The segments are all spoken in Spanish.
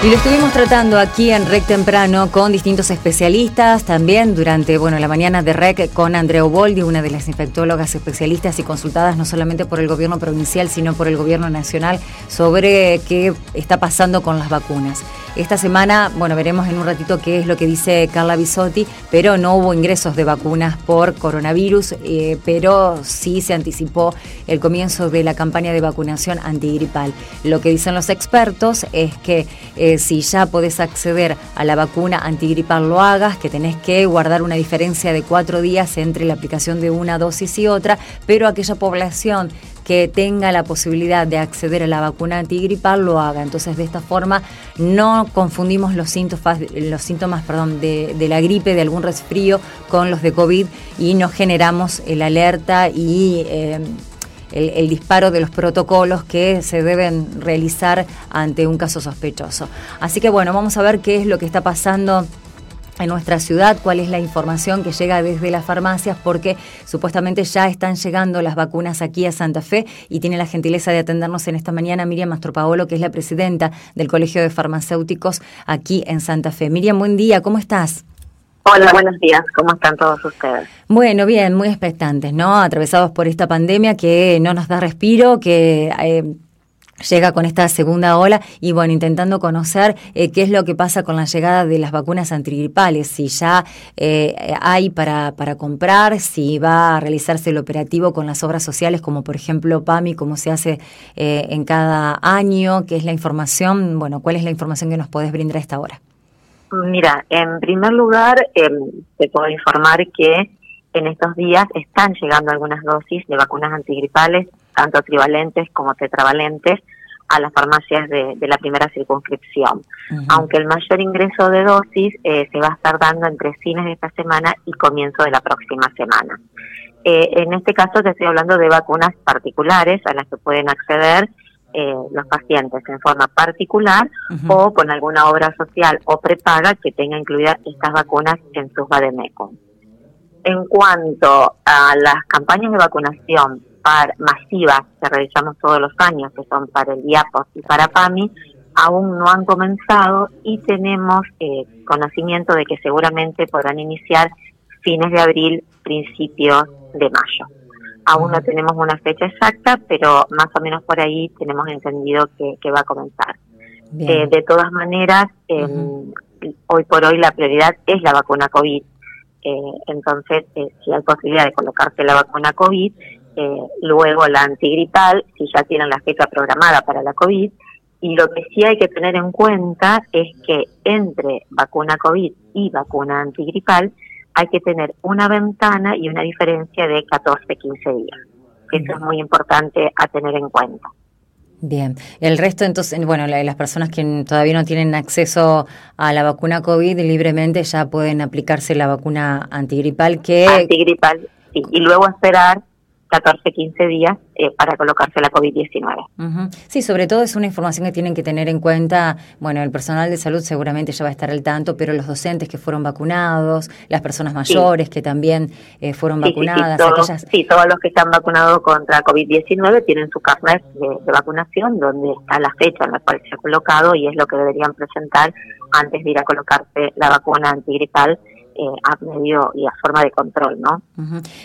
Y lo estuvimos tratando aquí en REC temprano con distintos especialistas, también durante bueno, la mañana de REC con Andrea Boldi, una de las infectólogas especialistas y consultadas no solamente por el gobierno provincial, sino por el gobierno nacional sobre qué está pasando con las vacunas. Esta semana, bueno, veremos en un ratito qué es lo que dice Carla Bisotti, pero no hubo ingresos de vacunas por coronavirus, eh, pero sí se anticipó el comienzo de la campaña de vacunación antigripal. Lo que dicen los expertos es que eh, si ya podés acceder a la vacuna antigripal, lo hagas, que tenés que guardar una diferencia de cuatro días entre la aplicación de una dosis y otra, pero aquella población que tenga la posibilidad de acceder a la vacuna antigripal lo haga. Entonces, de esta forma no confundimos los síntomas, los síntomas perdón, de, la gripe, de algún resfrío con los de COVID y no generamos el alerta y... Eh, el, disparo de los protocolos que se deben realizar ante un caso sospechoso. Así que bueno, vamos a ver qué es lo que está pasando en nuestra ciudad, cuál es la información que llega desde las farmacias, porque supuestamente ya están llegando las vacunas aquí a Santa Fe y tiene la gentileza de atendernos en esta mañana Miriam Mastropaolo, que es la presidenta del Colegio de Farmacéuticos aquí en Santa Fe. Miriam, buen día, ¿cómo estás? Hola, buenos días. ¿Cómo están todos ustedes? Bueno, bien, muy expectantes, ¿no? Atravesados por esta pandemia que no nos da respiro, que eh, llega con esta segunda ola y bueno, intentando conocer eh, qué es lo que pasa con la llegada de las vacunas antigripales, si ya eh, hay para, para comprar, si va a realizarse el operativo con las obras sociales como por ejemplo PAMI, como se hace eh, en cada año, qué es la información, bueno, cuál es la información que nos podés brindar a esta hora. Mira, en primer lugar, em, te puedo informar que en estos días están llegando algunas dosis de vacunas antigripales tanto trivalentes como tetravalentes, a las farmacias de, la primera circunscripción. Aunque el mayor ingreso de dosis eh, se va a estar dando entre fines de esta semana y comienzo de la próxima semana. Eh, en este caso te estoy hablando de vacunas particulares a las que pueden acceder eh, los pacientes en forma particular o con alguna obra social o prepaga que tenga incluidas estas vacunas en sus vademecum. En cuanto a las campañas de vacunación masivas que realizamos todos los años, que son para el IAPOS y para PAMI, aún no han comenzado y tenemos eh, conocimiento de que seguramente podrán iniciar fines de abril, principios de mayo. Aún no tenemos una fecha exacta, pero más o menos por ahí tenemos entendido que, va a comenzar. Eh, de todas maneras, em, hoy por hoy la prioridad es la vacuna COVID. Eh, entonces, si hay posibilidad de colocarse la vacuna COVID, eh, luego la antigripal, si ya tienen la fecha programada para la COVID. Y lo que sí hay que tener en cuenta es que entre vacuna COVID y vacuna antigripal hay que tener una ventana y una diferencia de 14-15 días. Eso es muy importante a tener en cuenta. Bien, el resto entonces, bueno, las personas que todavía no tienen acceso a la vacuna COVID libremente ya pueden aplicarse la vacuna antigripal que... Antigripal, sí, y luego esperar 14, 15 días eh, para colocarse la COVID-19. Sí, sobre todo es una información que tienen que tener en cuenta, bueno, el personal de salud seguramente ya va a estar al tanto, pero los docentes que fueron vacunados, las personas mayores que también eh, fueron vacunadas. Sí todos, los que están vacunados contra COVID-19 tienen su carnet de, de, vacunación donde está la fecha en la cual se ha colocado y es lo que deberían presentar antes de ir a colocarse la vacuna antigripal eh, a medio y a forma de control, ¿no?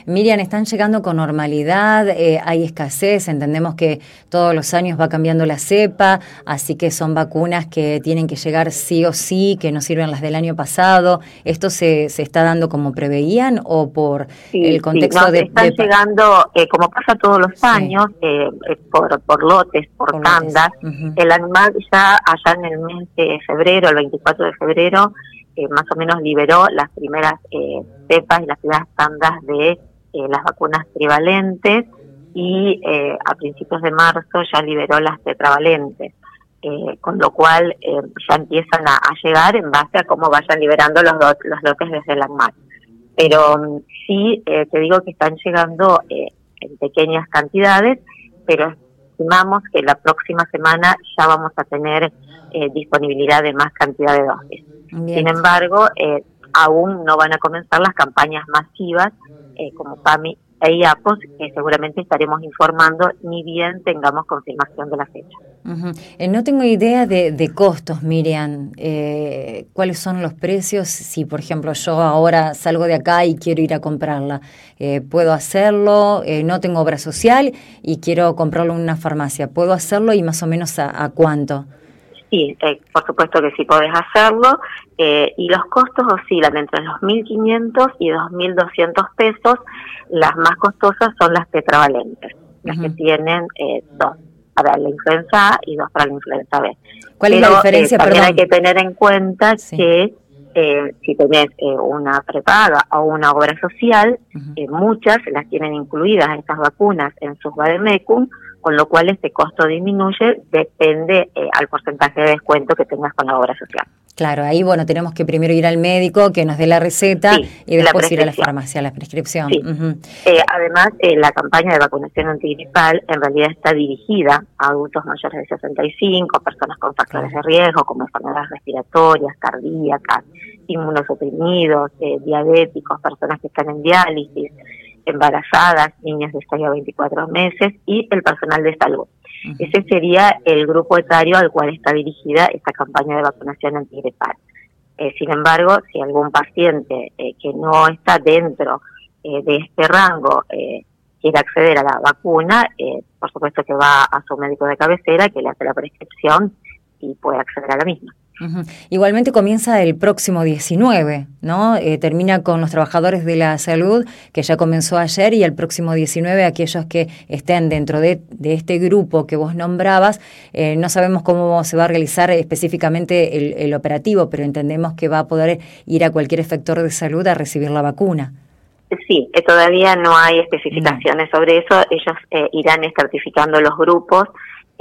Miriam, ¿están llegando con normalidad? Eh, ¿Hay escasez? Entendemos que todos los años va cambiando la cepa, así que son vacunas que tienen que llegar sí o sí, que no sirven las del año pasado. ¿Esto se, se está dando como preveían o por el contexto de... Están llegando, eh, como pasa todos los años, eh, por, por lotes, por, tandas. El animal ya allá en el mes de febrero, el 24 de febrero, más o menos liberó las primeras eh, cepas y las primeras tandas de eh, las vacunas trivalentes y eh, a principios de marzo ya liberó las tetravalentes, eh, con lo cual ya empiezan a, llegar en base a cómo vayan liberando los, los lotes desde la ANMAT. Pero mm, sí te digo que están llegando en pequeñas cantidades, pero estimamos que la próxima semana ya vamos a tener disponibilidad de más cantidad de dosis. Sin embargo, eh, aún no van a comenzar las campañas masivas eh, como PAMI IAPOS, que seguramente estaremos informando ni bien tengamos confirmación de la fecha. Eh, no tengo idea de, costos, Miriam. Eh, ¿Cuáles son los precios? Si, por ejemplo, yo ahora salgo de acá y quiero ir a comprarla, eh, ¿puedo hacerlo? no tengo obra social y quiero comprarlo en una farmacia. ¿Puedo hacerlo y más o menos a, cuánto? Sí, por supuesto que sí podés hacerlo. y los costos oscilan entre los 1.500 y 2.200 pesos las más costosas son las tetravalentes, las que tienen eh, dos para la influenza A y dos para la influenza B. ¿Cuál es la diferencia? Eh, también hay que tener en cuenta que eh, si tenés una prepaga o una obra social, muchas las tienen incluidas estas vacunas en sus vademecum, con lo cual este costo disminuye, depende al porcentaje de descuento que tengas con la obra social. Claro, ahí bueno, tenemos que primero ir al médico que nos dé la receta y después ir a la farmacia, la prescripción. Eh, además, eh, la campaña de vacunación antigripal en realidad está dirigida a adultos mayores de 65, personas con factores de riesgo como enfermedades respiratorias, cardíacas, inmunosuprimidos, eh, diabéticos, personas que están en diálisis, embarazadas, niñas de 6 a 24 meses y el personal de salud. Ese sería el grupo etario al cual está dirigida esta campaña de vacunación antigripal. Eh, sin embargo, si algún paciente eh, que no está dentro eh, de este rango quiere acceder a la vacuna, por supuesto que va a su médico de cabecera que le hace la prescripción y puede acceder a la misma. Igualmente comienza el próximo 19, ¿no? Eh, termina con los trabajadores de la salud, que ya comenzó ayer, y el próximo 19 aquellos que estén dentro de, este grupo que vos nombrabas. Eh, no sabemos cómo se va a realizar específicamente el, operativo, pero entendemos que va a poder ir a cualquier efector de salud a recibir la vacuna. Sí, eh, todavía no hay especificaciones sobre eso. Ellos irán certificando los grupos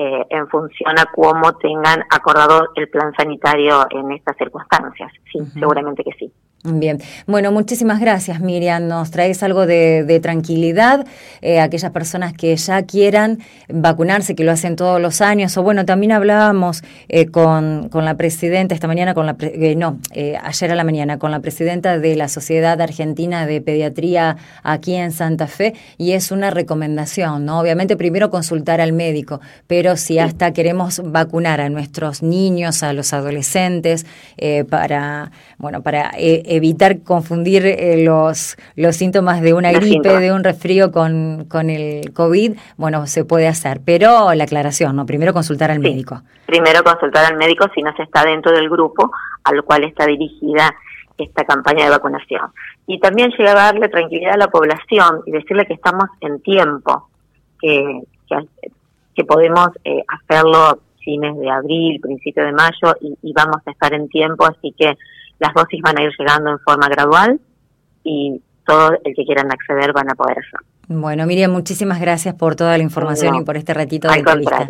eh, en función a cómo tengan acordado el plan sanitario en estas circunstancias. Sí, seguramente que sí. Bien, bueno, muchísimas gracias Miriam, nos traes algo de, tranquilidad, eh, aquellas personas que ya quieran vacunarse, que lo hacen todos los años, o bueno, también hablábamos eh, con, con, la presidenta esta mañana, con la eh, no, eh, ayer a la mañana, con la presidenta de la Sociedad Argentina de Pediatría aquí en Santa Fe, y es una recomendación, ¿no? Obviamente primero consultar al médico, pero si hasta queremos vacunar a nuestros niños, a los adolescentes, para, bueno, para evitar confundir eh, los, los síntomas de una gripe, de un resfrío con, con el COVID, bueno, se puede hacer. Pero la aclaración, ¿no? Primero consultar al médico. Primero consultar al médico si no se está dentro del grupo al cual está dirigida esta campaña de vacunación. Y también llegar a darle tranquilidad a la población y decirle que estamos en tiempo, que, que, podemos eh, hacerlo fines de abril, principio de mayo y, y, vamos a estar en tiempo, así que las dosis van a ir llegando en forma gradual y todo el que quieran acceder van a poder hacerlo. Bueno, Miriam, muchísimas gracias por toda la información y por este ratito de entrevista.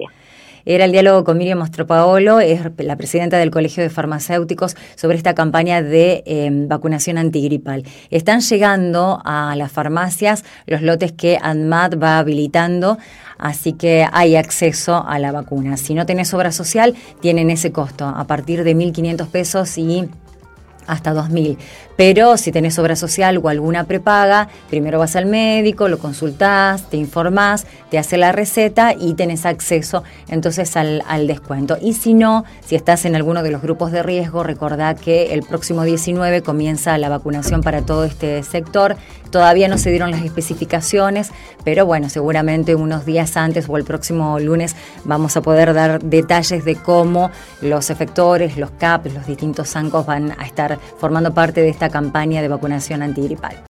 Era el diálogo con Miriam Mostropaolo, es la presidenta del Colegio de Farmacéuticos, sobre esta campaña de em, vacunación antigripal. Están llegando a las farmacias los lotes que ANMAT va habilitando, así que hay acceso a la vacuna. Si no tenés obra social, tienen ese costo, a partir de 1.500 pesos y hasta 2.000. Pero si tenés obra social o alguna prepaga, primero vas al médico, lo consultás, te informás, te hace la receta y tenés acceso entonces al, descuento. Y si no, si estás en alguno de los grupos de riesgo, recordá que el próximo 19 comienza la vacunación para todo este sector. Todavía no se dieron las especificaciones, pero bueno, seguramente unos días antes o el próximo lunes vamos a poder dar detalles de cómo los efectores, los CAP, los distintos zancos van a estar formando parte de esta campaña de vacunación antigripal.